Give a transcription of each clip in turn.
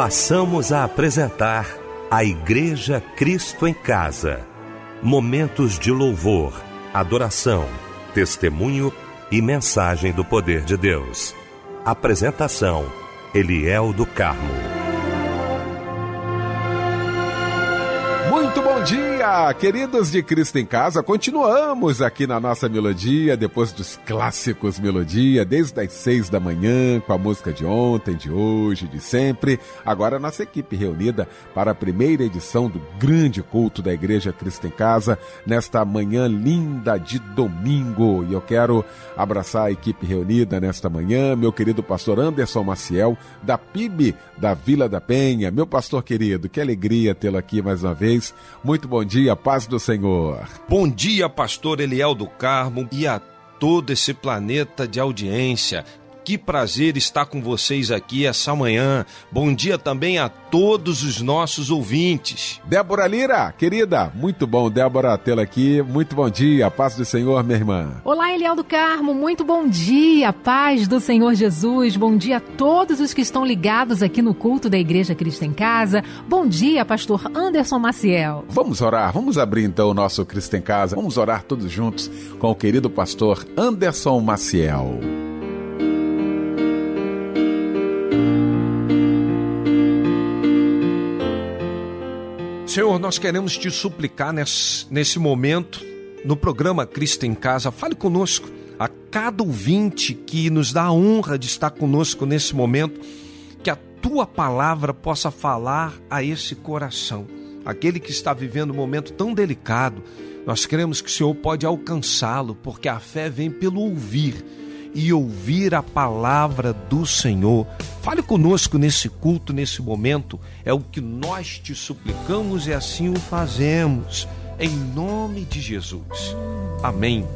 passamos a apresentar a Igreja Cristo em Casa. Momentos de louvor, adoração, testemunho e mensagem do poder de Deus. Apresentação: Eliel do Carmo. Bom dia, queridos de Cristo em Casa. Continuamos aqui na nossa melodia, depois dos clássicos melodia, desde as seis da manhã, com a música de ontem, de hoje, de sempre. Agora a nossa equipe reunida para a primeira edição do grande culto da Igreja Cristo em Casa, nesta manhã linda de domingo. E eu quero abraçar a equipe reunida nesta manhã, meu querido pastor Anderson Maciel, da PIB da Vila da Penha. Meu pastor querido, que alegria tê-lo aqui mais uma vez muito bom dia, paz do Senhor. Bom dia, pastor Eliel do Carmo e a todo esse planeta de audiência. Que prazer estar com vocês aqui essa manhã. Bom dia também a todos os nossos ouvintes. Débora Lira, querida, muito bom, Débora, tê-la aqui. Muito bom dia, paz do Senhor, minha irmã. Olá, Eliel do Carmo, muito bom dia, paz do Senhor Jesus. Bom dia a todos os que estão ligados aqui no culto da Igreja Cristo em Casa. Bom dia, pastor Anderson Maciel. Vamos orar, vamos abrir então o nosso Cristo em Casa. Vamos orar todos juntos com o querido pastor Anderson Maciel. Senhor, nós queremos te suplicar nesse, nesse momento, no programa Cristo em Casa, fale conosco, a cada ouvinte que nos dá a honra de estar conosco nesse momento, que a tua palavra possa falar a esse coração, aquele que está vivendo um momento tão delicado. Nós cremos que o Senhor pode alcançá-lo, porque a fé vem pelo ouvir e ouvir a palavra do Senhor. Fale conosco nesse culto, nesse momento. É o que nós te suplicamos e assim o fazemos. Em nome de Jesus. Amém.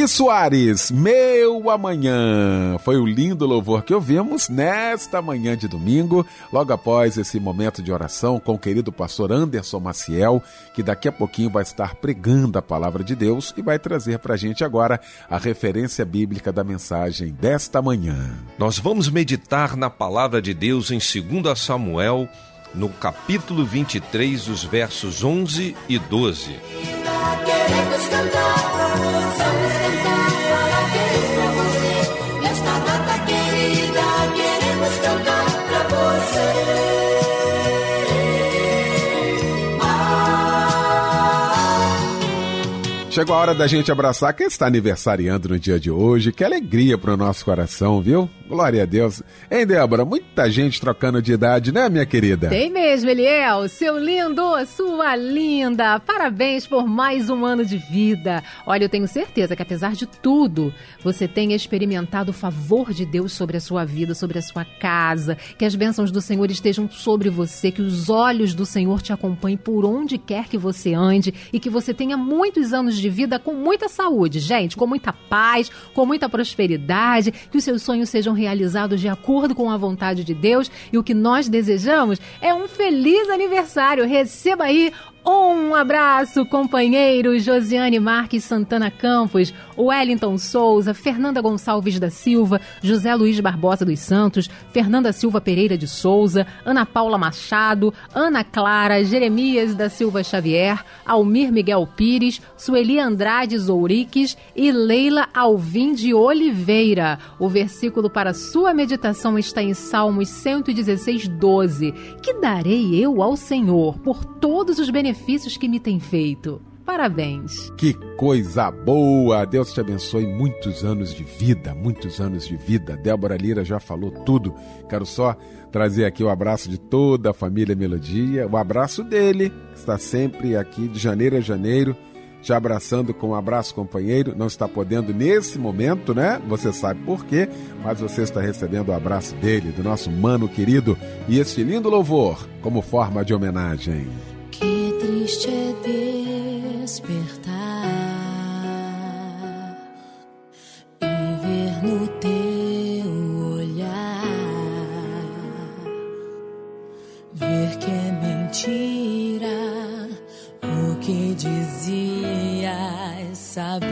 Eli Soares, Meu Amanhã. Foi o lindo louvor que ouvimos nesta manhã de domingo, logo após esse momento de oração com o querido pastor Anderson Maciel, que daqui a pouquinho vai estar pregando a palavra de Deus e vai trazer para a gente agora a referência bíblica da mensagem desta manhã. Nós vamos meditar na palavra de Deus em 2 Samuel, no capítulo 23, os versos 11 e 12. Queremos cantar Chegou a hora da gente abraçar quem está aniversariando no dia de hoje. Que alegria para o nosso coração, viu? Glória a Deus. Hein, Débora? Muita gente trocando de idade, né, minha querida? Tem mesmo, Eliel. Seu lindo, sua linda. Parabéns por mais um ano de vida. Olha, eu tenho certeza que apesar de tudo, você tenha experimentado o favor de Deus sobre a sua vida, sobre a sua casa. Que as bênçãos do Senhor estejam sobre você, que os olhos do Senhor te acompanhem por onde quer que você ande e que você tenha muitos anos de vida com muita saúde, gente, com muita paz, com muita prosperidade, que os seus sonhos sejam realizados de acordo com a vontade de Deus e o que nós desejamos é um feliz aniversário. Receba aí um abraço, companheiro Josiane Marques Santana Campos, Wellington Souza, Fernanda Gonçalves da Silva, José Luiz Barbosa dos Santos, Fernanda Silva Pereira de Souza, Ana Paula Machado, Ana Clara, Jeremias da Silva Xavier, Almir Miguel Pires, Sueli Andrade Zouriques e Leila Alvim de Oliveira. O versículo para sua meditação está em Salmos 116, 12. Que darei eu ao Senhor por todos os benefícios benefícios que me tem feito. Parabéns. Que coisa boa! Deus te abençoe muitos anos de vida, muitos anos de vida. Débora Lira já falou tudo. Quero só trazer aqui o abraço de toda a família Melodia, o abraço dele, que está sempre aqui de janeiro a janeiro, te abraçando com um abraço companheiro. Não está podendo nesse momento, né? Você sabe por quê, mas você está recebendo o abraço dele, do nosso mano querido, e este lindo louvor como forma de homenagem triste é despertar e ver no teu olhar, ver que é mentira o que dizias, saber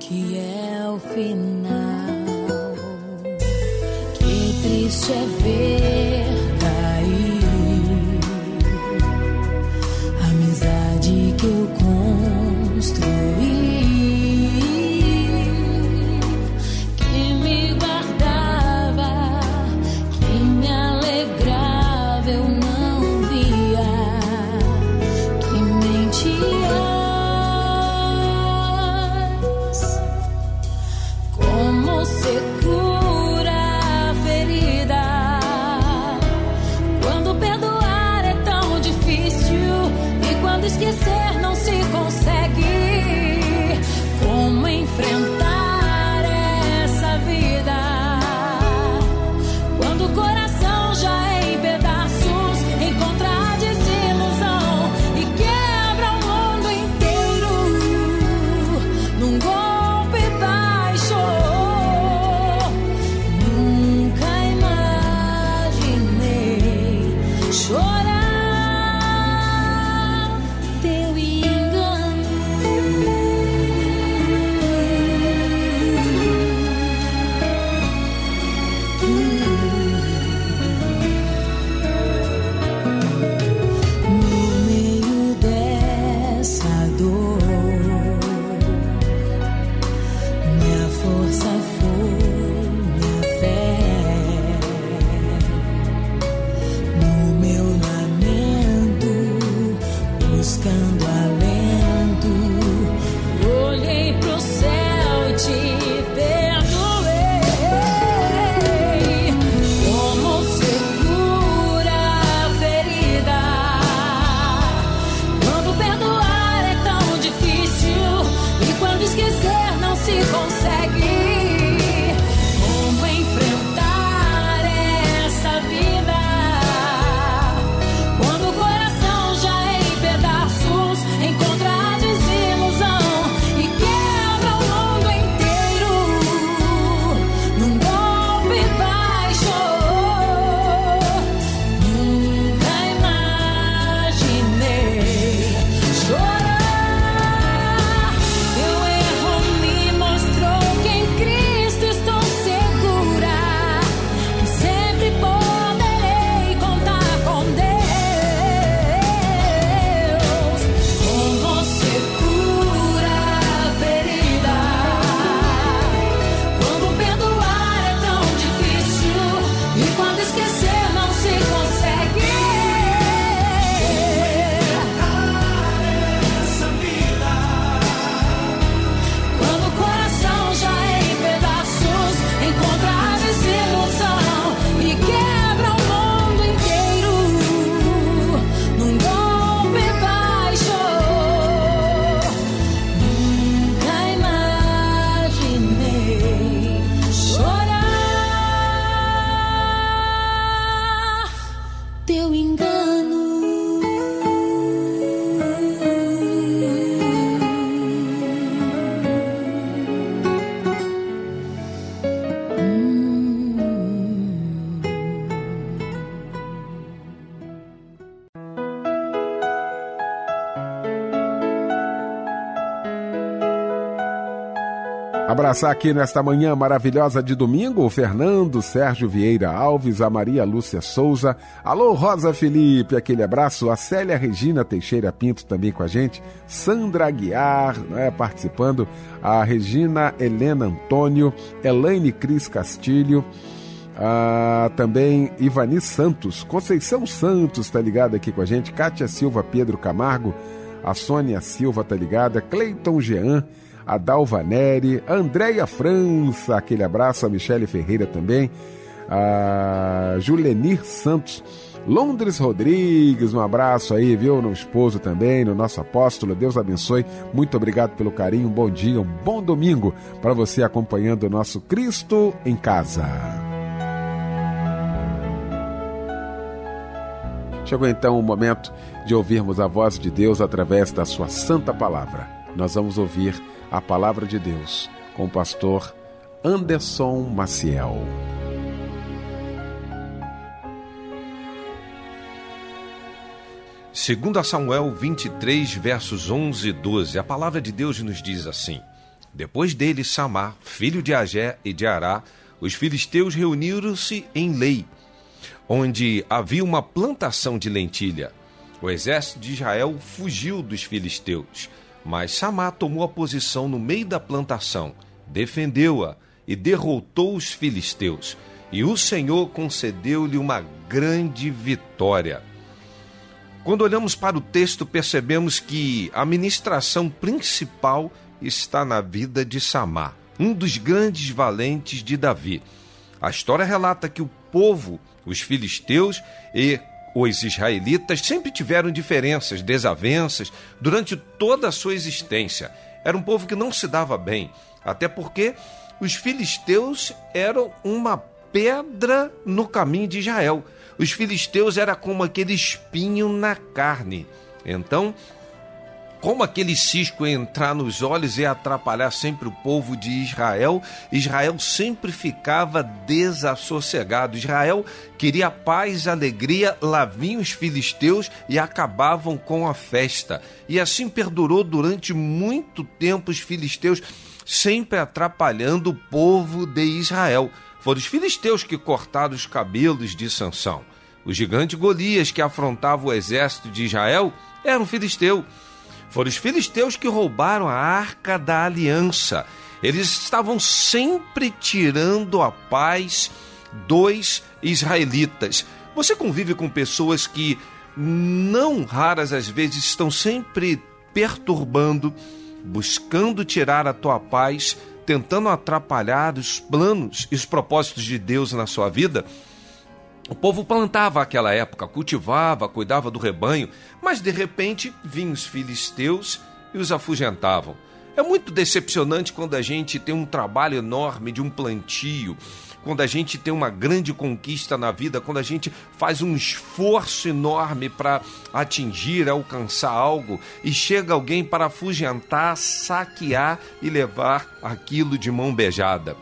que é o final. Que triste é ver Abraçar aqui nesta manhã maravilhosa de domingo o Fernando Sérgio Vieira Alves, a Maria Lúcia Souza, alô Rosa Felipe, aquele abraço, a Célia Regina Teixeira Pinto também com a gente, Sandra Aguiar né, participando, a Regina Helena Antônio, Elaine Cris Castilho, também Ivani Santos, Conceição Santos está ligada aqui com a gente, Kátia Silva Pedro Camargo, a Sônia Silva tá ligada, Cleiton Jean, a Dalva Neri, a Andréia França, aquele abraço, a Michele Ferreira também, a Julenir Santos, Londres Rodrigues, um abraço aí, viu? No esposo também, no nosso apóstolo. Deus abençoe. Muito obrigado pelo carinho. Um bom dia, um bom domingo para você acompanhando o nosso Cristo em Casa. Chegou então o momento de ouvirmos a voz de Deus através da sua santa palavra. Nós vamos ouvir a palavra de Deus com o pastor Anderson Maciel. Segundo Samuel 23, versos 11 e 12, a palavra de Deus nos diz assim: Depois dele, Samar, filho de Agé e de Ará, os filisteus reuniram-se em Lei, onde havia uma plantação de lentilha. O exército de Israel fugiu dos filisteus, mas Samar tomou a posição no meio da plantação, defendeu-a e derrotou os filisteus. E o Senhor concedeu-lhe uma grande vitória. Quando olhamos para o texto, percebemos que a ministração principal está na vida de Samar, um dos grandes valentes de Davi. A história relata que o povo, os filisteus e os israelitas sempre tiveram diferenças, desavenças durante toda a sua existência. Era um povo que não se dava bem, até porque os filisteus eram uma pedra no caminho de Israel. Os filisteus era como aquele espinho na carne. Então, como aquele cisco entrar nos olhos e atrapalhar sempre o povo de Israel, Israel sempre ficava desassossegado. Israel queria paz, alegria, lá vinham os filisteus e acabavam com a festa. E assim perdurou durante muito tempo os filisteus, sempre atrapalhando o povo de Israel. Foram os filisteus que cortaram os cabelos de Sansão. O gigante Golias, que afrontava o exército de Israel, era um filisteu. Foram os filisteus que roubaram a arca da aliança. Eles estavam sempre tirando a paz dos israelitas. Você convive com pessoas que, não raras às vezes, estão sempre perturbando, buscando tirar a tua paz, tentando atrapalhar os planos e os propósitos de Deus na sua vida? O povo plantava aquela época, cultivava, cuidava do rebanho, mas de repente vinham os filisteus e os afugentavam. É muito decepcionante quando a gente tem um trabalho enorme de um plantio, quando a gente tem uma grande conquista na vida, quando a gente faz um esforço enorme para atingir, alcançar algo e chega alguém para afugentar, saquear e levar aquilo de mão beijada.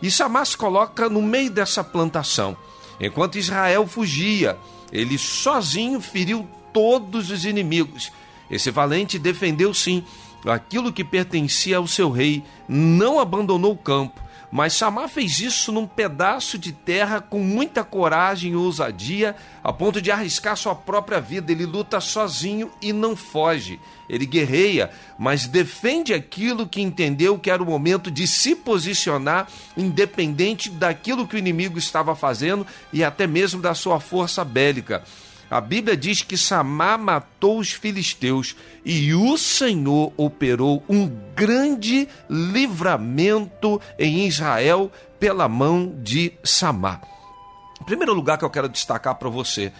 E Samás coloca no meio dessa plantação. Enquanto Israel fugia, ele sozinho feriu todos os inimigos. Esse valente defendeu sim aquilo que pertencia ao seu rei, não abandonou o campo, mas Samar fez isso num pedaço de terra com muita coragem e ousadia, a ponto de arriscar sua própria vida. Ele luta sozinho e não foge. Ele guerreia, mas defende aquilo que entendeu que era o momento de se posicionar, independente daquilo que o inimigo estava fazendo e até mesmo da sua força bélica. A Bíblia diz que Samá matou os filisteus e o Senhor operou um grande livramento em Israel pela mão de Samá. Primeiro lugar que eu quero destacar para você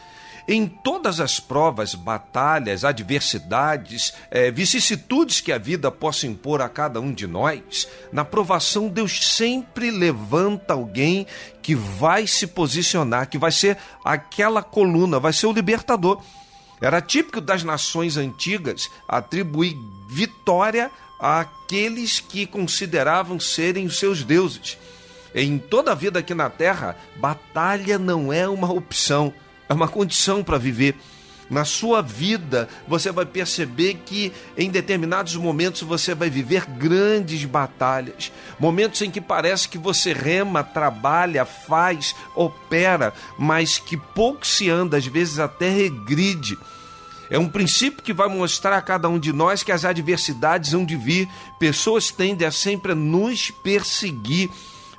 em todas as provas, batalhas, adversidades, é, vicissitudes que a vida possa impor a cada um de nós, na provação Deus sempre levanta alguém que vai se posicionar, que vai ser aquela coluna, vai ser o libertador. Era típico das nações antigas atribuir vitória àqueles que consideravam serem os seus deuses. Em toda a vida aqui na terra, batalha não é uma opção é uma condição para viver. na sua vida, você vai perceber que em determinados momentos você vai viver grandes batalhas, momentos em que parece que você rema, trabalha, faz, opera, mas que pouco se anda, às vezes até regride. É um princípio que vai mostrar a cada um de nós que as adversidades hão de vir, pessoas tendem a sempre nos perseguir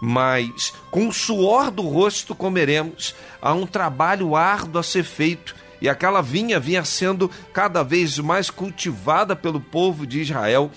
mas com o suor do rosto comeremos. Há um trabalho árduo a ser feito. E aquela vinha vinha sendo cada vez mais cultivada pelo povo de Israel.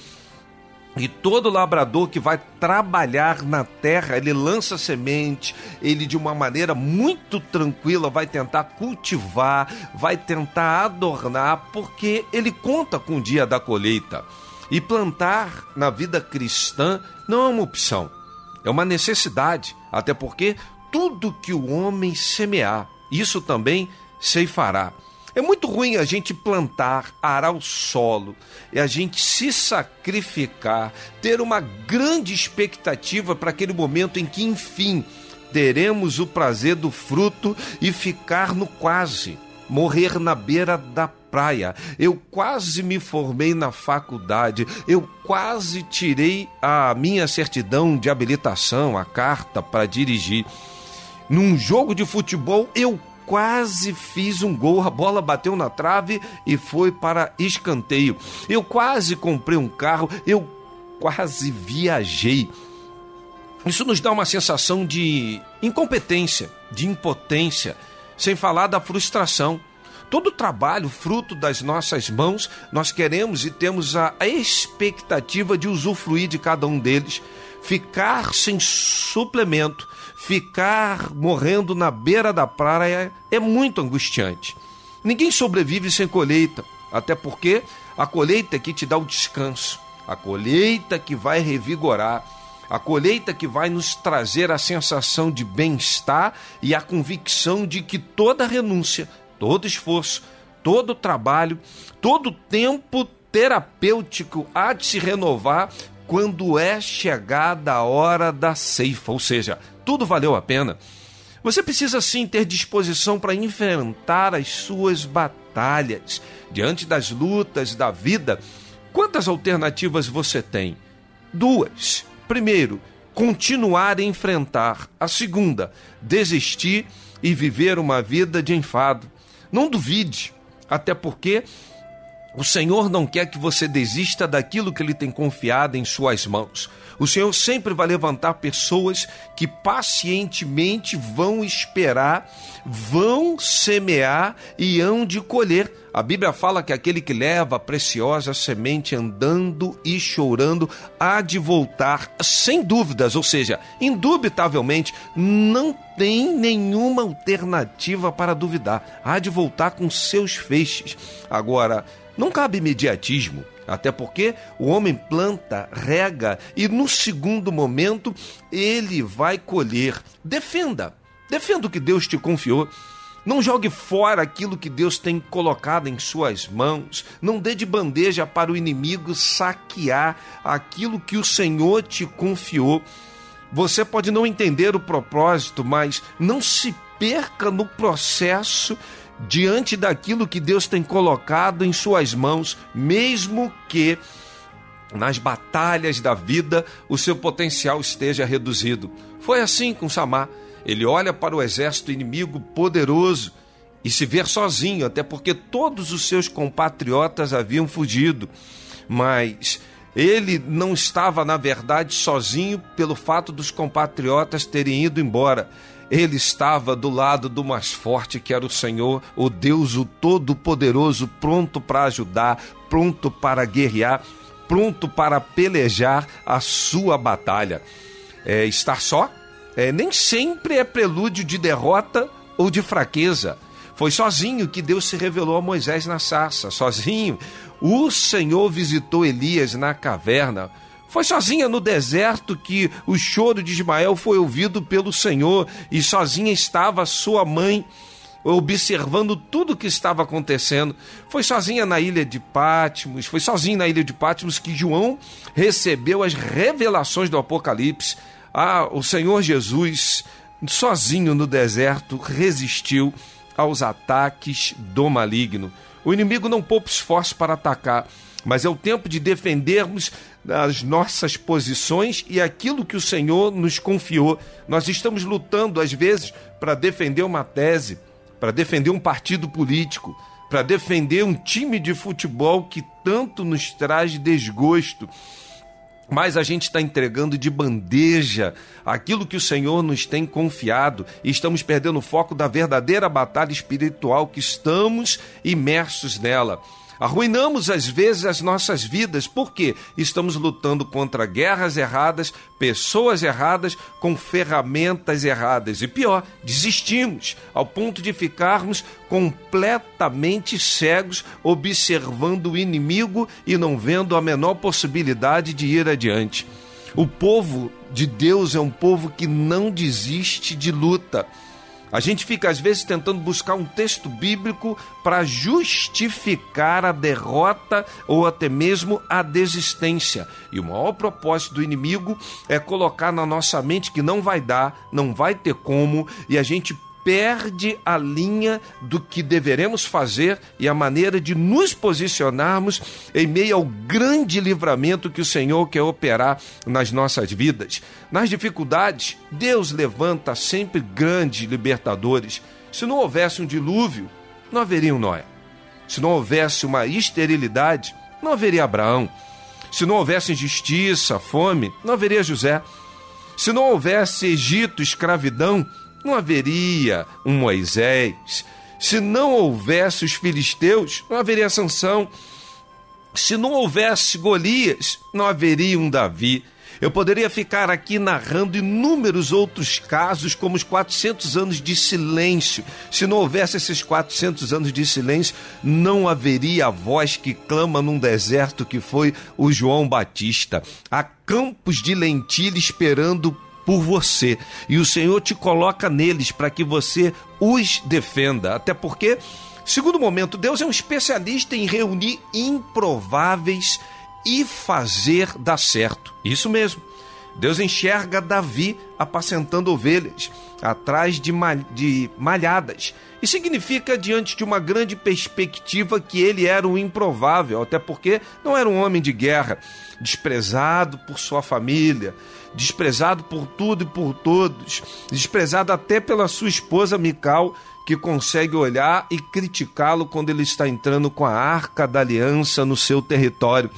E todo labrador que vai trabalhar na terra, ele lança semente, ele de uma maneira muito tranquila vai tentar cultivar, vai tentar adornar, porque ele conta com o dia da colheita. E plantar na vida cristã não é uma opção é uma necessidade, até porque tudo que o homem semear, isso também ceifará. É muito ruim a gente plantar, arar o solo, e a gente se sacrificar, ter uma grande expectativa para aquele momento em que, enfim, teremos o prazer do fruto e ficar no quase, morrer na beira da praia, eu quase me formei na faculdade, eu quase tirei a minha certidão de habilitação, a carta para dirigir. Num jogo de futebol, eu quase fiz um gol, a bola bateu na trave e foi para escanteio. Eu quase comprei um carro, eu quase viajei. Isso nos dá uma sensação de incompetência, de impotência, sem falar da frustração. Todo trabalho, fruto das nossas mãos, nós queremos e temos a expectativa de usufruir de cada um deles. Ficar sem suplemento, ficar morrendo na beira da praia é muito angustiante. Ninguém sobrevive sem colheita, até porque a colheita é que te dá o descanso, a colheita que vai revigorar, a colheita que vai nos trazer a sensação de bem-estar e a convicção de que toda renúncia todo esforço, todo trabalho, todo tempo terapêutico há de se renovar quando é chegada a hora da ceifa, ou seja, tudo valeu a pena. Você precisa sim ter disposição para enfrentar as suas batalhas diante das lutas da vida. Quantas alternativas você tem? Duas. Primeiro, continuar a enfrentar. A segunda, desistir e viver uma vida de enfado. Não duvide, até porque o Senhor não quer que você desista daquilo que Ele tem confiado em Suas mãos. O Senhor sempre vai levantar pessoas que pacientemente vão esperar, vão semear e hão de colher. A Bíblia fala que aquele que leva a preciosa semente andando e chorando há de voltar sem dúvidas, ou seja, indubitavelmente não tem nenhuma alternativa para duvidar. Há de voltar com seus feixes. Agora, não cabe imediatismo. Até porque o homem planta, rega e no segundo momento ele vai colher. Defenda, defenda o que Deus te confiou. Não jogue fora aquilo que Deus tem colocado em suas mãos. Não dê de bandeja para o inimigo saquear aquilo que o Senhor te confiou. Você pode não entender o propósito, mas não se perca no processo diante daquilo que Deus tem colocado em suas mãos, mesmo que nas batalhas da vida o seu potencial esteja reduzido. Foi assim com Samar. Ele olha para o exército inimigo poderoso e se vê sozinho, até porque todos os seus compatriotas haviam fugido. Mas ele não estava, na verdade, sozinho pelo fato dos compatriotas terem ido embora. Ele estava do lado do mais forte, que era o Senhor, o Deus, o Todo-Poderoso, pronto para ajudar, pronto para guerrear, pronto para pelejar a sua batalha. É, estar só é, nem sempre é prelúdio de derrota ou de fraqueza. Foi sozinho que Deus se revelou a Moisés na sarça, sozinho. O Senhor visitou Elias na caverna. Foi sozinha no deserto que o choro de Ismael foi ouvido pelo Senhor e sozinha estava sua mãe observando tudo o que estava acontecendo. Foi sozinha na ilha de Pátimos, foi sozinha na ilha de Pátimos que João recebeu as revelações do Apocalipse. Ah, o Senhor Jesus, sozinho no deserto, resistiu aos ataques do maligno. O inimigo não poupa esforço para atacar, mas é o tempo de defendermos as nossas posições e aquilo que o Senhor nos confiou. Nós estamos lutando, às vezes, para defender uma tese, para defender um partido político, para defender um time de futebol que tanto nos traz desgosto mas a gente está entregando de bandeja aquilo que o Senhor nos tem confiado e estamos perdendo o foco da verdadeira batalha espiritual que estamos imersos nela. Arruinamos às vezes as nossas vidas porque estamos lutando contra guerras erradas, pessoas erradas, com ferramentas erradas. E pior, desistimos ao ponto de ficarmos completamente cegos, observando o inimigo e não vendo a menor possibilidade de ir adiante. O povo de Deus é um povo que não desiste de luta. A gente fica às vezes tentando buscar um texto bíblico para justificar a derrota ou até mesmo a desistência. E o maior propósito do inimigo é colocar na nossa mente que não vai dar, não vai ter como, e a gente perde a linha do que deveremos fazer e a maneira de nos posicionarmos em meio ao grande livramento que o Senhor quer operar nas nossas vidas. Nas dificuldades, Deus levanta sempre grandes libertadores. Se não houvesse um dilúvio, não haveria um Noé. Se não houvesse uma esterilidade, não haveria Abraão. Se não houvesse injustiça, fome, não haveria José. Se não houvesse Egito, escravidão, não haveria um Moisés. Se não houvesse os filisteus, não haveria Sansão. Se não houvesse Golias, não haveria um Davi. Eu poderia ficar aqui narrando inúmeros outros casos, como os 400 anos de silêncio. Se não houvesse esses 400 anos de silêncio, não haveria a voz que clama num deserto que foi o João Batista. Há campos de lentilha esperando por você. E o Senhor te coloca neles para que você os defenda. Até porque, segundo momento, Deus é um especialista em reunir improváveis e fazer dar certo. Isso mesmo. Deus enxerga Davi apacentando ovelhas atrás de, de malhadas. E significa, diante de uma grande perspectiva, que ele era um improvável, até porque não era um homem de guerra, desprezado por sua família, desprezado por tudo e por todos, desprezado até pela sua esposa Mical, que consegue olhar e criticá-lo quando ele está entrando com a arca da aliança no seu território.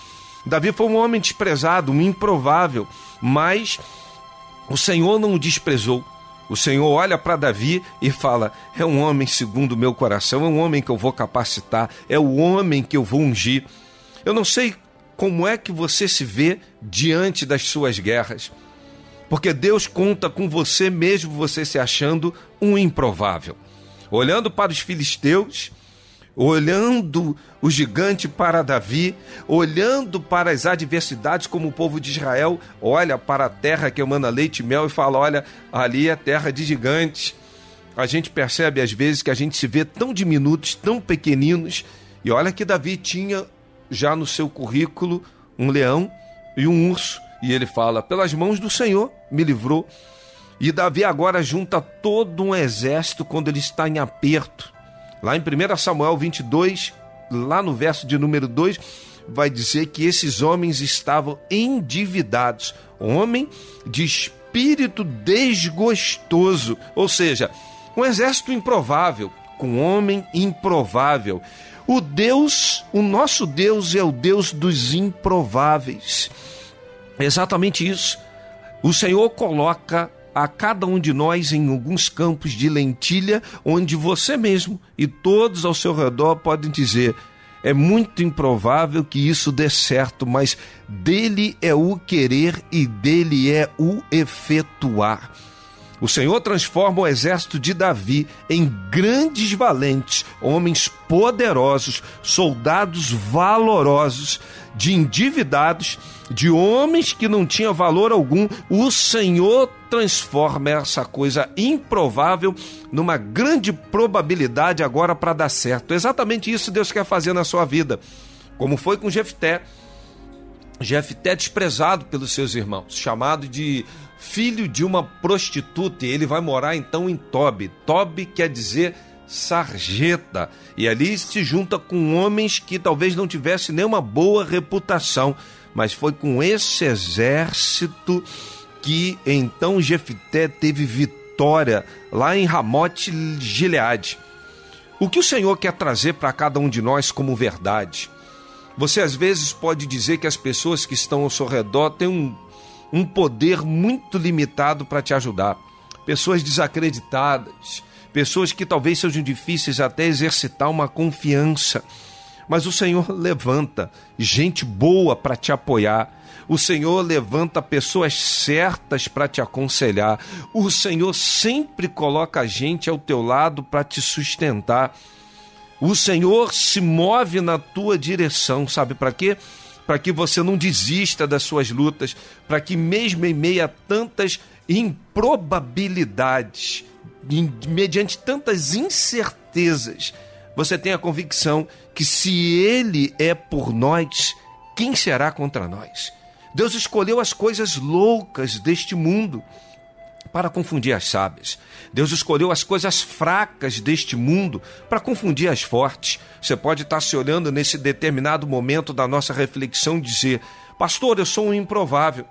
Davi foi um homem desprezado, um improvável, mas o Senhor não o desprezou. O Senhor olha para Davi e fala: É um homem segundo o meu coração, é um homem que eu vou capacitar, é o homem que eu vou ungir. Eu não sei como é que você se vê diante das suas guerras. Porque Deus conta com você mesmo você se achando um improvável. Olhando para os filisteus, olhando o gigante para Davi, olhando para as adversidades como o povo de Israel olha para a terra que emana leite e mel e fala: olha, ali é terra de gigantes. A gente percebe às vezes que a gente se vê tão diminutos, tão pequeninos, e olha que Davi tinha já no seu currículo um leão e um urso. E ele fala: Pelas mãos do Senhor me livrou. E Davi agora junta todo um exército quando ele está em aperto. Lá em 1 Samuel 22, lá no verso de número 2, vai dizer que esses homens estavam endividados. Homem de espírito desgostoso. Ou seja, um exército improvável, com homem improvável. O Deus, o nosso Deus é o Deus dos improváveis. Exatamente isso. O Senhor coloca a cada um de nós em alguns campos de lentilha, onde você mesmo e todos ao seu redor podem dizer: é muito improvável que isso dê certo, mas dele é o querer e dele é o efetuar. O Senhor transforma o exército de Davi em grandes valentes, homens poderosos, soldados valorosos, de endividados, de homens que não tinham valor algum. O Senhor transforma essa coisa improvável numa grande probabilidade agora para dar certo. Exatamente isso Deus quer fazer na sua vida. Como foi com Jefté. Jefté desprezado pelos seus irmãos, chamado de filho de uma prostituta, e ele vai morar então em Tobi. Tobi quer dizer sarjeta. E ali se junta com homens que talvez não tivessem nenhuma boa reputação, mas foi com esse exército que então Jefté teve vitória lá em Ramote Gileade. O que o Senhor quer trazer para cada um de nós como verdade? Você às vezes pode dizer que as pessoas que estão ao seu redor têm um, um poder muito limitado para te ajudar. Pessoas desacreditadas, pessoas que talvez sejam difíceis até exercitar uma confiança. Mas o Senhor levanta gente boa para te apoiar. O Senhor levanta pessoas certas para te aconselhar. O Senhor sempre coloca gente ao teu lado para te sustentar. O Senhor se move na tua direção, sabe para quê? Para que você não desista das suas lutas, para que mesmo em meio a tantas improbabilidades, mediante tantas incertezas, você tenha a convicção que se Ele é por nós, quem será contra nós? Deus escolheu as coisas loucas deste mundo para confundir as sábias. Deus escolheu as coisas fracas deste mundo para confundir as fortes. Você pode estar se olhando nesse determinado momento da nossa reflexão e dizer: Pastor, eu sou um improvável.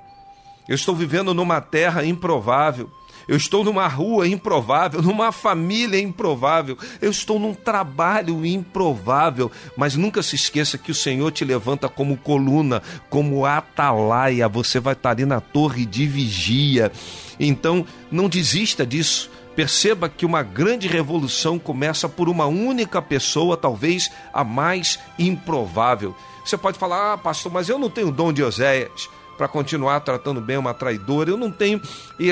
Eu estou vivendo numa terra improvável. Eu estou numa rua improvável, numa família improvável, eu estou num trabalho improvável, mas nunca se esqueça que o Senhor te levanta como coluna, como atalaia, você vai estar ali na torre de vigia. Então, não desista disso. Perceba que uma grande revolução começa por uma única pessoa, talvez a mais improvável. Você pode falar, ah, pastor, mas eu não tenho dom de Oséias para continuar tratando bem uma traidora. Eu não tenho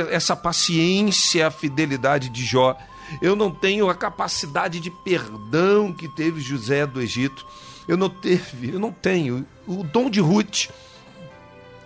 essa paciência, a fidelidade de Jó. Eu não tenho a capacidade de perdão que teve José do Egito. Eu não teve, eu não tenho o dom de Ruth,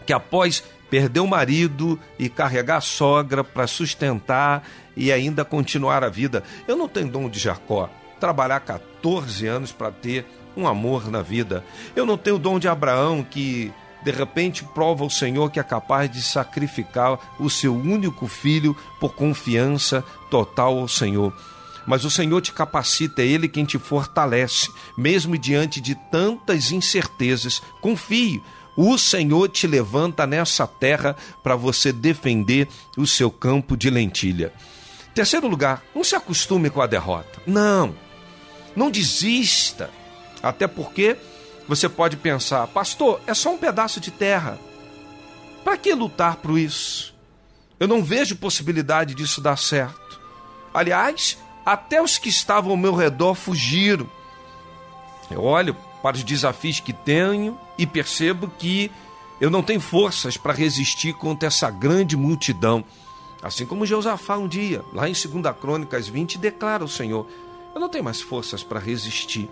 que após perder o marido e carregar a sogra para sustentar e ainda continuar a vida. Eu não tenho dom de Jacó, trabalhar 14 anos para ter um amor na vida. Eu não tenho dom de Abraão que de repente prova o Senhor que é capaz de sacrificar o seu único filho por confiança total ao Senhor. Mas o Senhor te capacita, é Ele quem te fortalece, mesmo diante de tantas incertezas. Confie, o Senhor te levanta nessa terra para você defender o seu campo de lentilha. Terceiro lugar, não se acostume com a derrota. Não, não desista. Até porque você pode pensar, pastor, é só um pedaço de terra. Para que lutar por isso? Eu não vejo possibilidade disso dar certo. Aliás, até os que estavam ao meu redor fugiram. Eu olho para os desafios que tenho e percebo que eu não tenho forças para resistir contra essa grande multidão. Assim como Josafá um dia, lá em 2 Crônicas 20, declara o Senhor: Eu não tenho mais forças para resistir.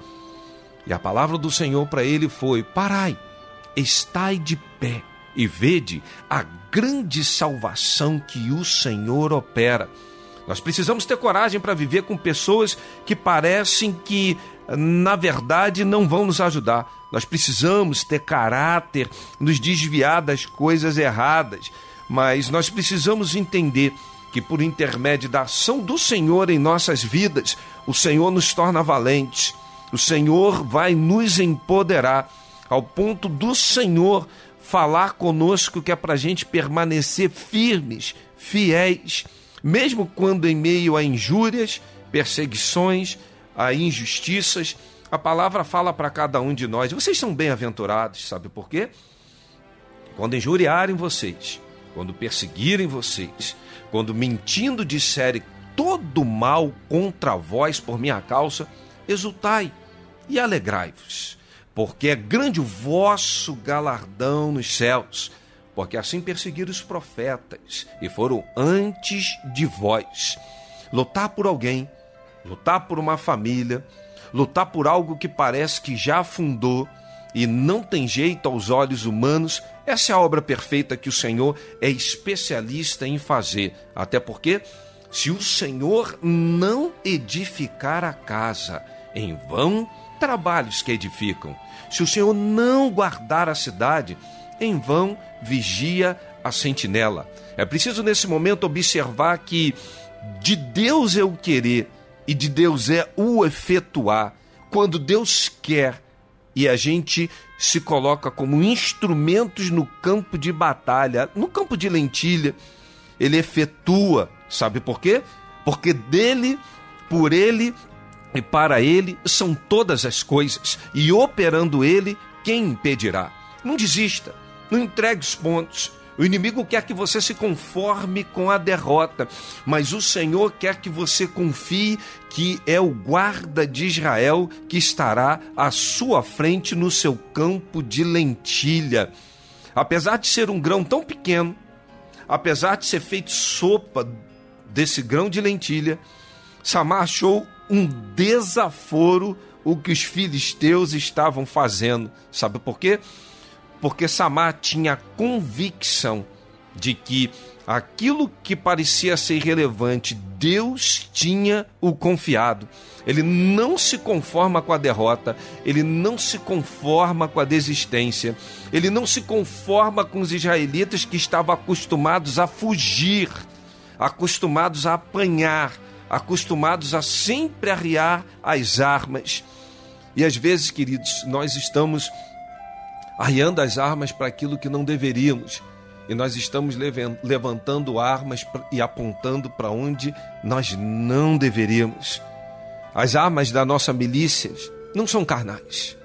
E a palavra do Senhor para ele foi: Parai, estai de pé e vede a grande salvação que o Senhor opera. Nós precisamos ter coragem para viver com pessoas que parecem que, na verdade, não vão nos ajudar. Nós precisamos ter caráter, nos desviar das coisas erradas, mas nós precisamos entender que, por intermédio da ação do Senhor em nossas vidas, o Senhor nos torna valentes o Senhor vai nos empoderar ao ponto do Senhor falar conosco que é para a gente permanecer firmes, fiéis, mesmo quando em meio a injúrias, perseguições, a injustiças, a palavra fala para cada um de nós: vocês são bem-aventurados, sabe por quê? Quando injuriarem vocês, quando perseguirem vocês, quando mentindo disserem todo mal contra vós por minha causa, exultai e alegrai-vos, porque é grande o vosso galardão nos céus, porque assim perseguiram os profetas e foram antes de vós. Lutar por alguém, lutar por uma família, lutar por algo que parece que já afundou e não tem jeito aos olhos humanos, essa é a obra perfeita que o Senhor é especialista em fazer. Até porque, se o Senhor não edificar a casa, em vão trabalhos que edificam. Se o Senhor não guardar a cidade, em vão vigia a sentinela. É preciso nesse momento observar que de Deus eu querer e de Deus é o efetuar. Quando Deus quer e a gente se coloca como instrumentos no campo de batalha, no campo de lentilha, ele efetua. Sabe por quê? Porque dele, por ele e para ele são todas as coisas, e operando ele, quem impedirá? Não desista, não entregue os pontos, o inimigo quer que você se conforme com a derrota, mas o Senhor quer que você confie que é o guarda de Israel que estará à sua frente no seu campo de lentilha. Apesar de ser um grão tão pequeno, apesar de ser feito sopa desse grão de lentilha, Samar achou um desaforo o que os filisteus estavam fazendo. Sabe por quê? porque Samar tinha convicção de que aquilo que parecia ser irrelevante, Deus tinha o confiado. Ele não se conforma com a derrota, ele não se conforma com a desistência, ele não se conforma com os israelitas que estavam acostumados a fugir, acostumados a apanhar, acostumados a sempre arriar as armas. E às vezes, queridos, nós estamos arriando as armas para aquilo que não deveríamos. E nós estamos levantando armas e apontando para onde nós não deveríamos. As armas da nossa milícia não são carnais,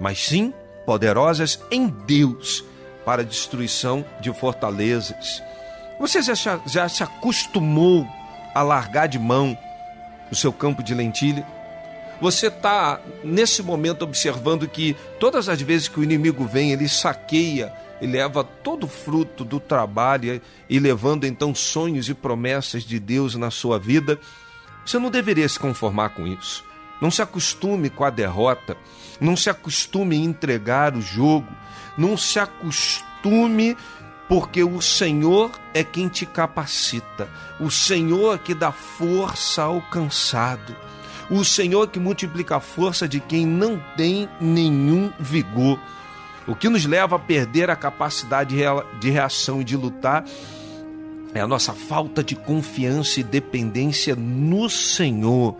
mas sim poderosas em Deus para destruição de fortalezas. Você já, já se acostumou a largar de mão o seu campo de lentilha? Você está nesse momento observando que todas as vezes que o inimigo vem, ele saqueia e leva todo o fruto do trabalho e levando então sonhos e promessas de Deus na sua vida. Você não deveria se conformar com isso. Não se acostume com a derrota, não se acostume a entregar o jogo, não se acostume porque o Senhor é quem te capacita, o Senhor é que dá força ao cansado. O Senhor que multiplica a força de quem não tem nenhum vigor. O que nos leva a perder a capacidade de reação e de lutar é a nossa falta de confiança e dependência no Senhor.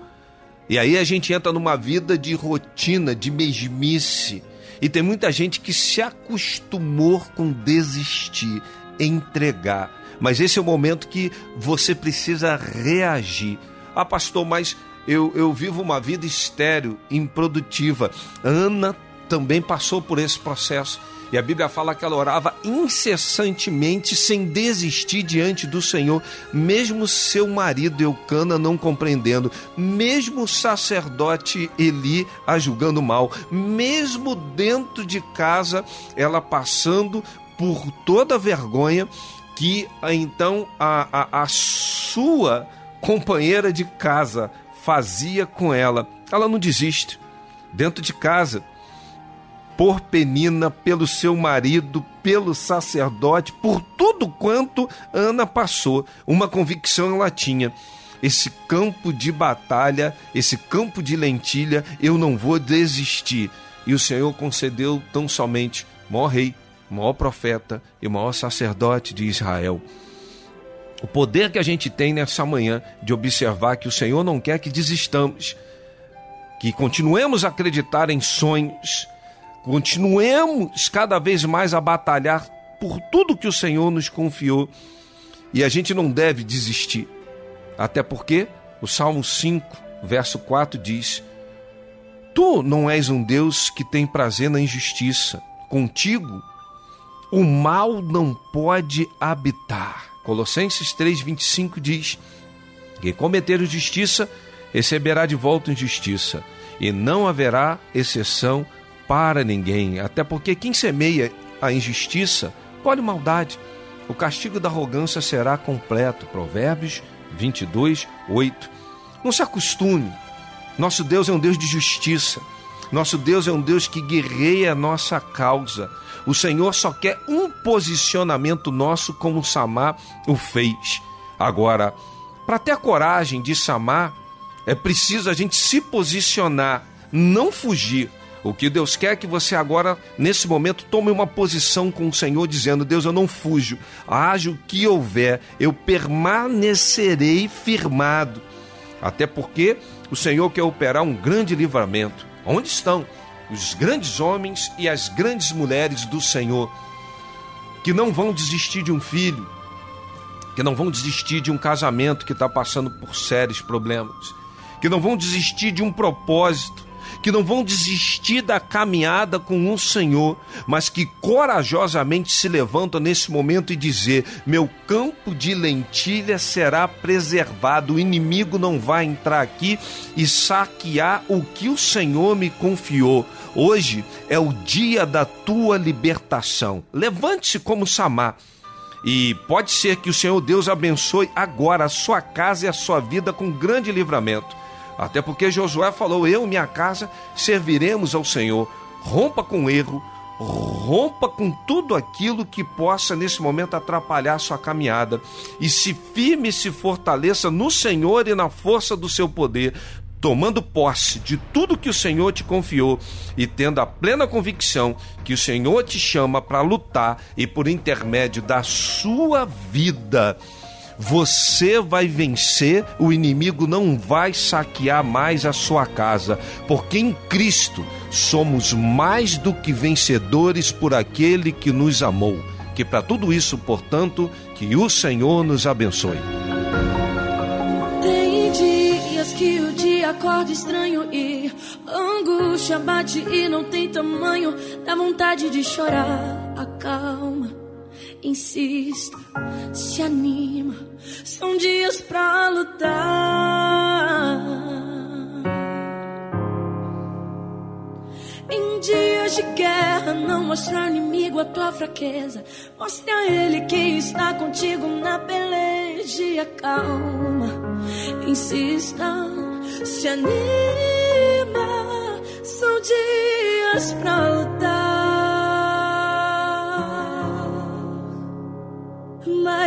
E aí a gente entra numa vida de rotina, de mesmice. E tem muita gente que se acostumou com desistir, entregar. Mas esse é o momento que você precisa reagir. Ah, pastor, mas eu, eu vivo uma vida estéril, improdutiva. Ana também passou por esse processo. E a Bíblia fala que ela orava incessantemente, sem desistir diante do Senhor, mesmo seu marido Eucana não compreendendo, mesmo o sacerdote Eli a julgando mal, mesmo dentro de casa, ela passando por toda a vergonha que então a, a, a sua companheira de casa fazia com ela. Ela não desiste. Dentro de casa, por Penina, pelo seu marido, pelo sacerdote, por tudo quanto Ana passou, uma convicção ela tinha. Esse campo de batalha, esse campo de lentilha, eu não vou desistir. E o Senhor concedeu tão somente maior rei, maior profeta e maior sacerdote de Israel o poder que a gente tem nessa manhã de observar que o Senhor não quer que desistamos, que continuemos a acreditar em sonhos, continuemos cada vez mais a batalhar por tudo que o Senhor nos confiou e a gente não deve desistir. Até porque o Salmo 5, verso 4 diz: Tu não és um Deus que tem prazer na injustiça, contigo o mal não pode habitar. Colossenses 3:25 diz: "Que cometer justiça receberá de volta injustiça, e não haverá exceção para ninguém, até porque quem semeia a injustiça colhe maldade. O castigo da arrogância será completo." Provérbios 22, 8. Não se acostume. Nosso Deus é um Deus de justiça. Nosso Deus é um Deus que guerreia a nossa causa. O Senhor só quer um posicionamento nosso, como Samar o fez. Agora, para ter a coragem de Samar, é preciso a gente se posicionar, não fugir. O que Deus quer é que você agora, nesse momento, tome uma posição com o Senhor, dizendo: Deus, eu não fujo, haja o que houver, eu permanecerei firmado. Até porque o Senhor quer operar um grande livramento. Onde estão os grandes homens e as grandes mulheres do Senhor que não vão desistir de um filho, que não vão desistir de um casamento que está passando por sérios problemas, que não vão desistir de um propósito, que não vão desistir da caminhada com o Senhor, mas que corajosamente se levantam nesse momento e dizer: meu campo de lentilha será preservado, o inimigo não vai entrar aqui e saquear o que o Senhor me confiou. Hoje é o dia da tua libertação. Levante-se como Samar. E pode ser que o Senhor Deus abençoe agora a sua casa e a sua vida com grande livramento. Até porque Josué falou: Eu e minha casa serviremos ao Senhor. Rompa com erro, rompa com tudo aquilo que possa nesse momento atrapalhar sua caminhada e se firme e se fortaleça no Senhor e na força do seu poder, tomando posse de tudo que o Senhor te confiou e tendo a plena convicção que o Senhor te chama para lutar e por intermédio da sua vida você vai vencer, o inimigo não vai saquear mais a sua casa, porque em Cristo somos mais do que vencedores por aquele que nos amou. Que para tudo isso, portanto, que o Senhor nos abençoe. Tem dias que o dia acorda estranho e angústia bate e não tem tamanho, dá vontade de chorar. Acalma, insista, se anima. São dias pra lutar. Em dias de guerra, não mostra ao inimigo a tua fraqueza. Mostre a ele que está contigo na peleja. Calma, insista, se anima. São dias pra lutar.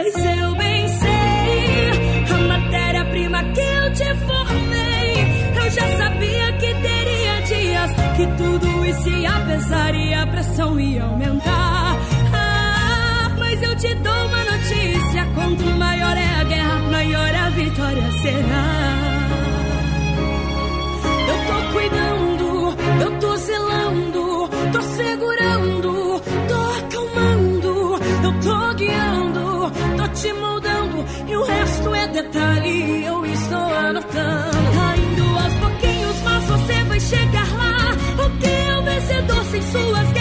Mas eu bem sei a matéria-prima que eu te formei. Eu já sabia que teria dias que tudo isso ia pesar e a pressão ia aumentar. Ah, mas eu te dou uma notícia: quanto maior é a guerra, maior a vitória será. Eu tô cuidando, vencedor sem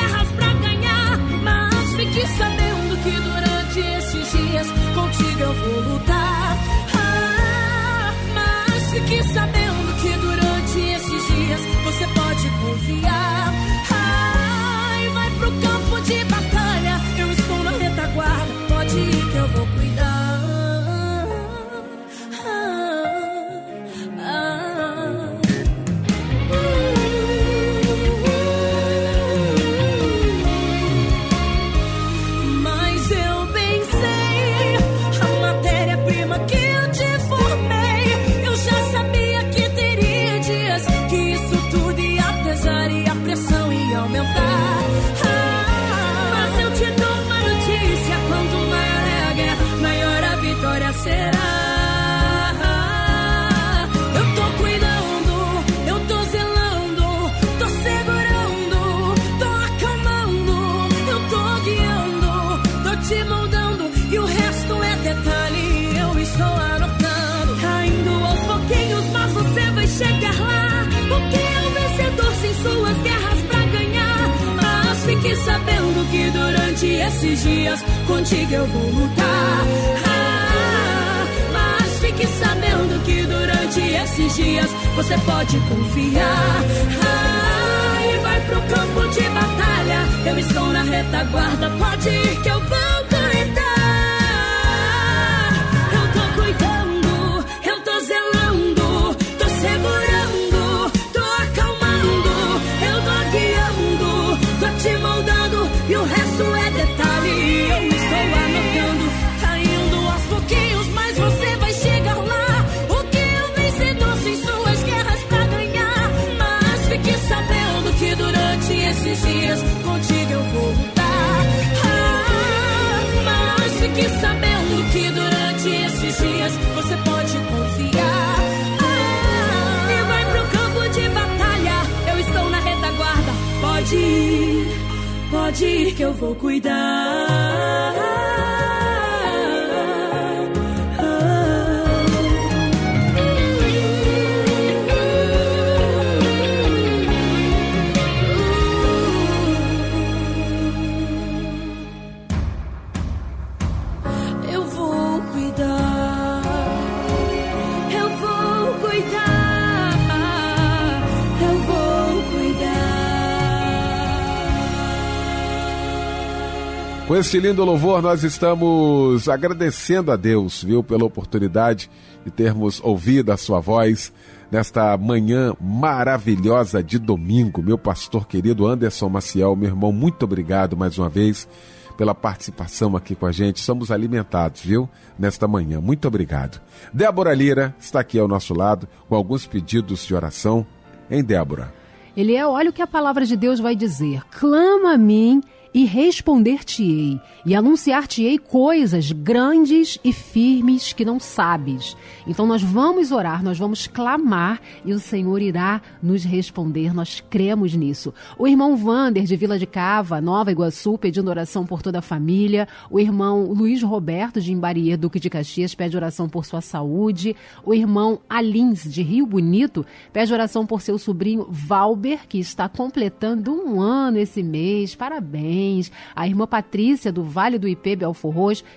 esses dias contigo eu vou lutar. Ah, mas fique sabendo que durante esses dias você pode confiar. Ah, e vai pro campo de batalha. Eu estou na retaguarda, pode ir que eu Fique sabendo que durante esses dias você pode confiar. Ah, e vai pro campo de batalha. Eu estou na retaguarda. Pode ir, pode ir que eu vou cuidar. Com este lindo louvor, nós estamos agradecendo a Deus, viu, pela oportunidade de termos ouvido a sua voz nesta manhã maravilhosa de domingo. Meu pastor querido Anderson Maciel, meu irmão, muito obrigado mais uma vez pela participação aqui com a gente. Somos alimentados, viu, nesta manhã. Muito obrigado. Débora Lira está aqui ao nosso lado com alguns pedidos de oração. Hein, Débora? Ele é, olha o que a palavra de Deus vai dizer: clama a mim e responder-te-ei, e anunciar-te-ei coisas grandes e firmes que não sabes. Então nós vamos orar, nós vamos clamar e o Senhor irá nos responder. Nós cremos nisso. O irmão Vander, de Vila de Cava, Nova Iguaçu, pedindo oração por toda a família. O irmão Luiz Roberto, de Imbarier, Duque de Caxias, pede oração por sua saúde. O irmão Alins, de Rio Bonito, pede oração por seu sobrinho Valber, que está completando um ano esse mês. Parabéns. A irmã Patrícia, do Vale do Ipê, Belfor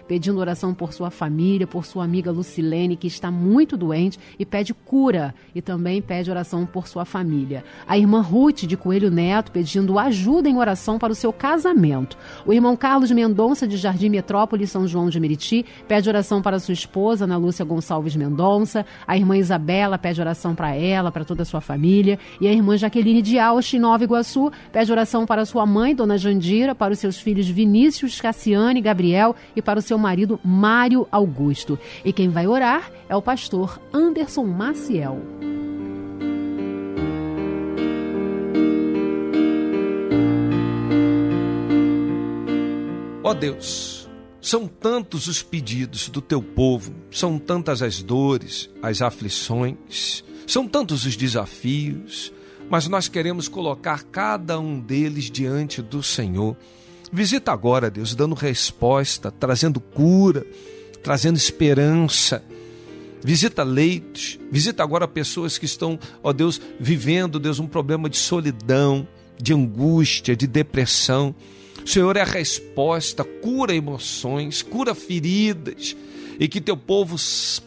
pedindo oração por sua família, por sua amiga Lucilene, que está muito doente e pede cura. E também pede oração por sua família. A irmã Ruth, de Coelho Neto, pedindo ajuda em oração para o seu casamento. O irmão Carlos Mendonça, de Jardim Metrópole, São João de Meriti, pede oração para sua esposa, Ana Lúcia Gonçalves Mendonça. A irmã Isabela pede oração para ela, para toda a sua família. E a irmã Jaqueline de Alche, Nova Iguaçu, pede oração para sua mãe, Dona Jandira, para os seus filhos Vinícius, Cassiane, Gabriel e para o seu marido Mário Augusto. E quem vai orar é o pastor Anderson Maciel. Ó Deus, são tantos os pedidos do teu povo, são tantas as dores, as aflições, são tantos os desafios, mas nós queremos colocar cada um deles diante do Senhor. Visita agora, Deus, dando resposta, trazendo cura, trazendo esperança. Visita leitos, visita agora pessoas que estão, ó Deus, vivendo, Deus, um problema de solidão, de angústia, de depressão. O Senhor é a resposta, cura emoções, cura feridas, e que teu povo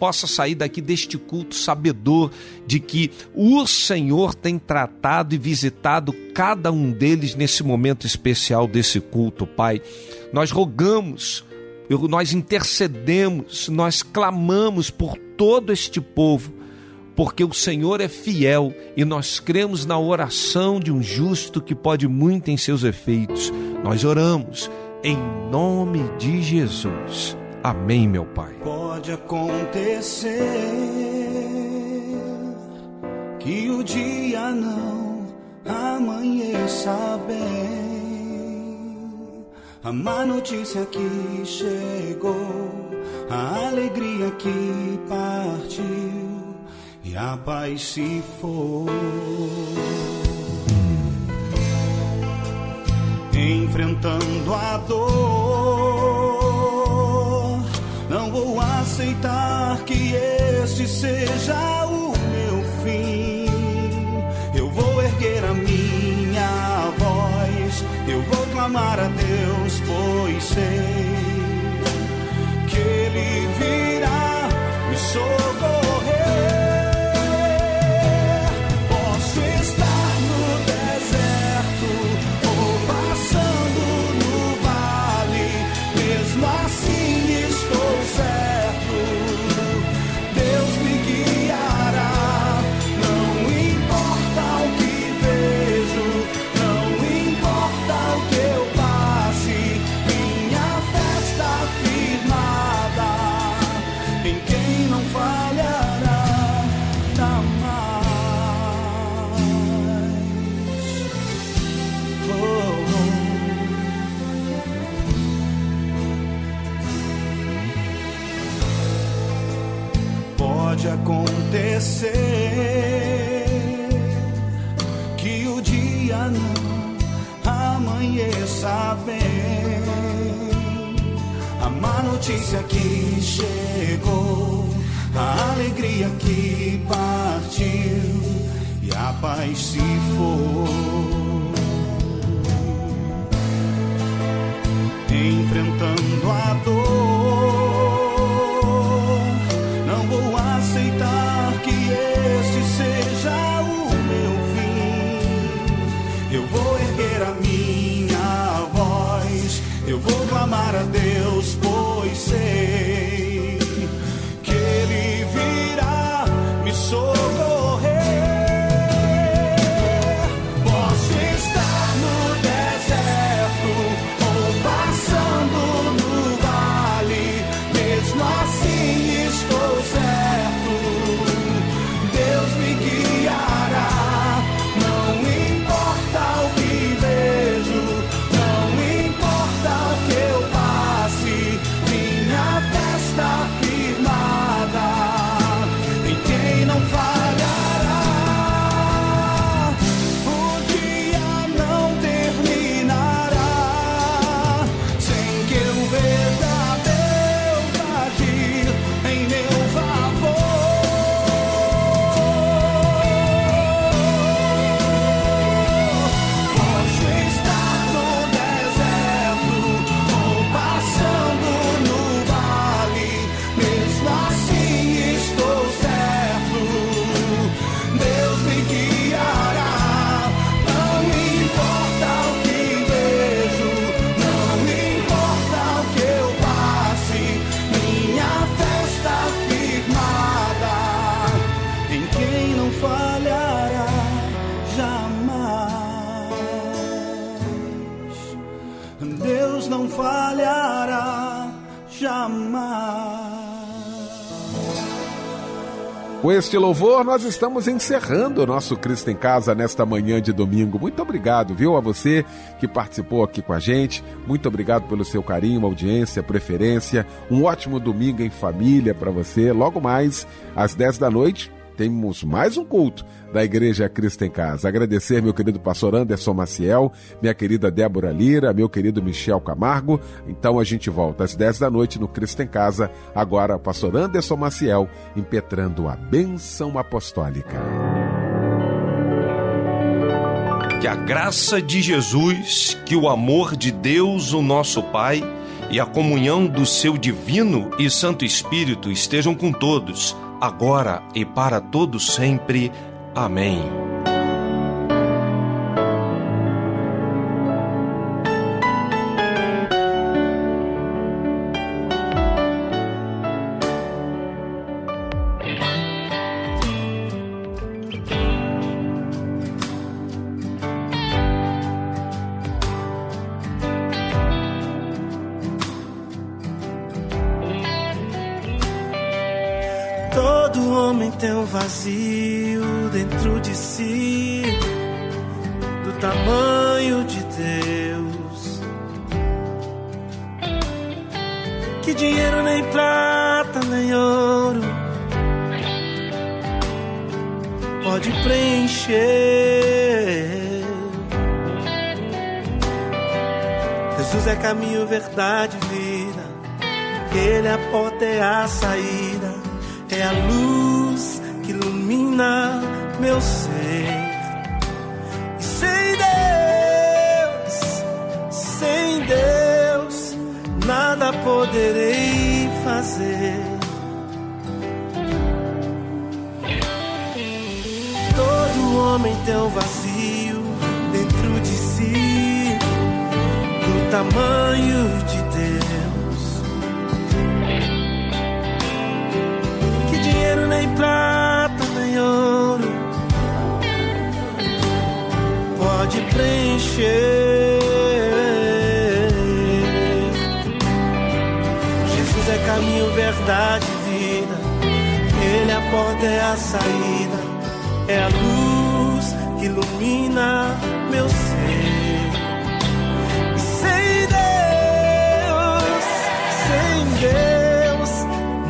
possa sair daqui deste culto sabedor de que o Senhor tem tratado e visitado cada um deles nesse momento especial desse culto, Pai. Nós rogamos, nós intercedemos, nós clamamos por todo este povo porque o Senhor é fiel e nós cremos na oração de um justo que pode muito em seus efeitos. Nós oramos em nome de Jesus. Amém, meu Pai. Pode acontecer que o dia não amanheça bem. A má notícia que chegou, a alegria que partiu e a paz se for. Enfrentando a dor, aceitar que este seja o meu fim. Eu vou erguer a minha voz, eu vou clamar a Deus, pois sei que Ele virá que o dia não amanheça bem a má notícia que chegou, a alegria que partiu e a paz se foi. Enfrentando a dor, este louvor, nós estamos encerrando o nosso Cristo em Casa nesta manhã de domingo. Muito obrigado, viu, a você que participou aqui com a gente. Muito obrigado pelo seu carinho, audiência, preferência. Um ótimo domingo em família para você. Logo mais, às 10 da noite, temos mais um culto da Igreja Cristo em Casa. Agradecer meu querido pastor Anderson Maciel, minha querida Débora Lira, meu querido Michel Camargo. Então a gente volta às 10 da noite no Cristo em Casa. Agora, pastor Anderson Maciel impetrando a bênção apostólica. Que a graça de Jesus, que o amor de Deus, o nosso Pai, e a comunhão do seu divino e santo Espírito estejam com todos, agora e para todos sempre. Amém. Homem um vazio dentro de si, do tamanho de Deus. que dinheiro nem prata nem ouro pode preencher. Jesus é caminho, verdade, vida. Ele é a porta, é a saída, é a luz na meu ser. Sem Deus, sem Deus,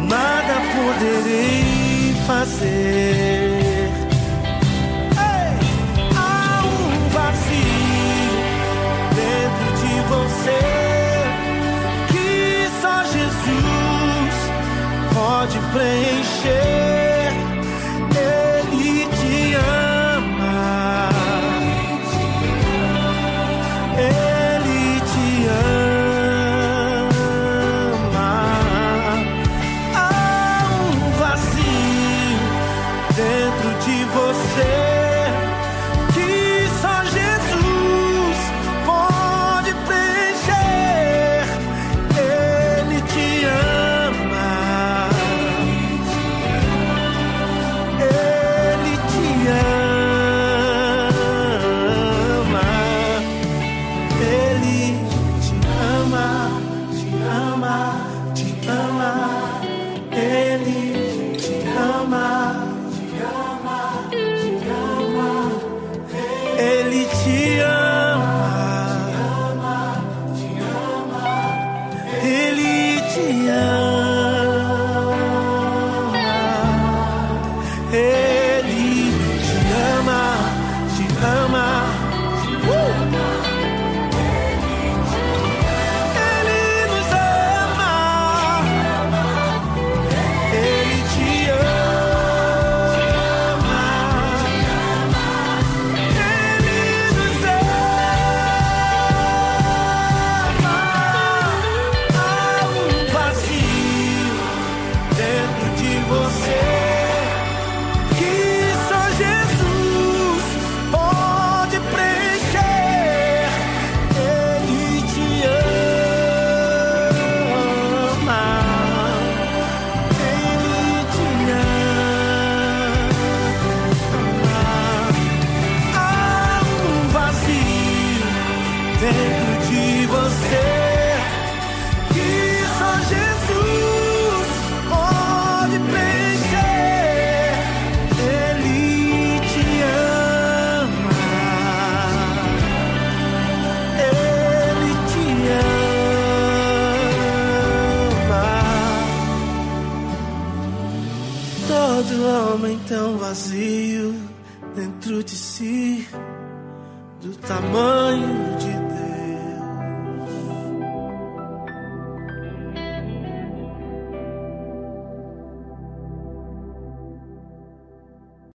nada poderei fazer. Ei, há um vazio dentro de você que só Jesus pode preencher. Te ama,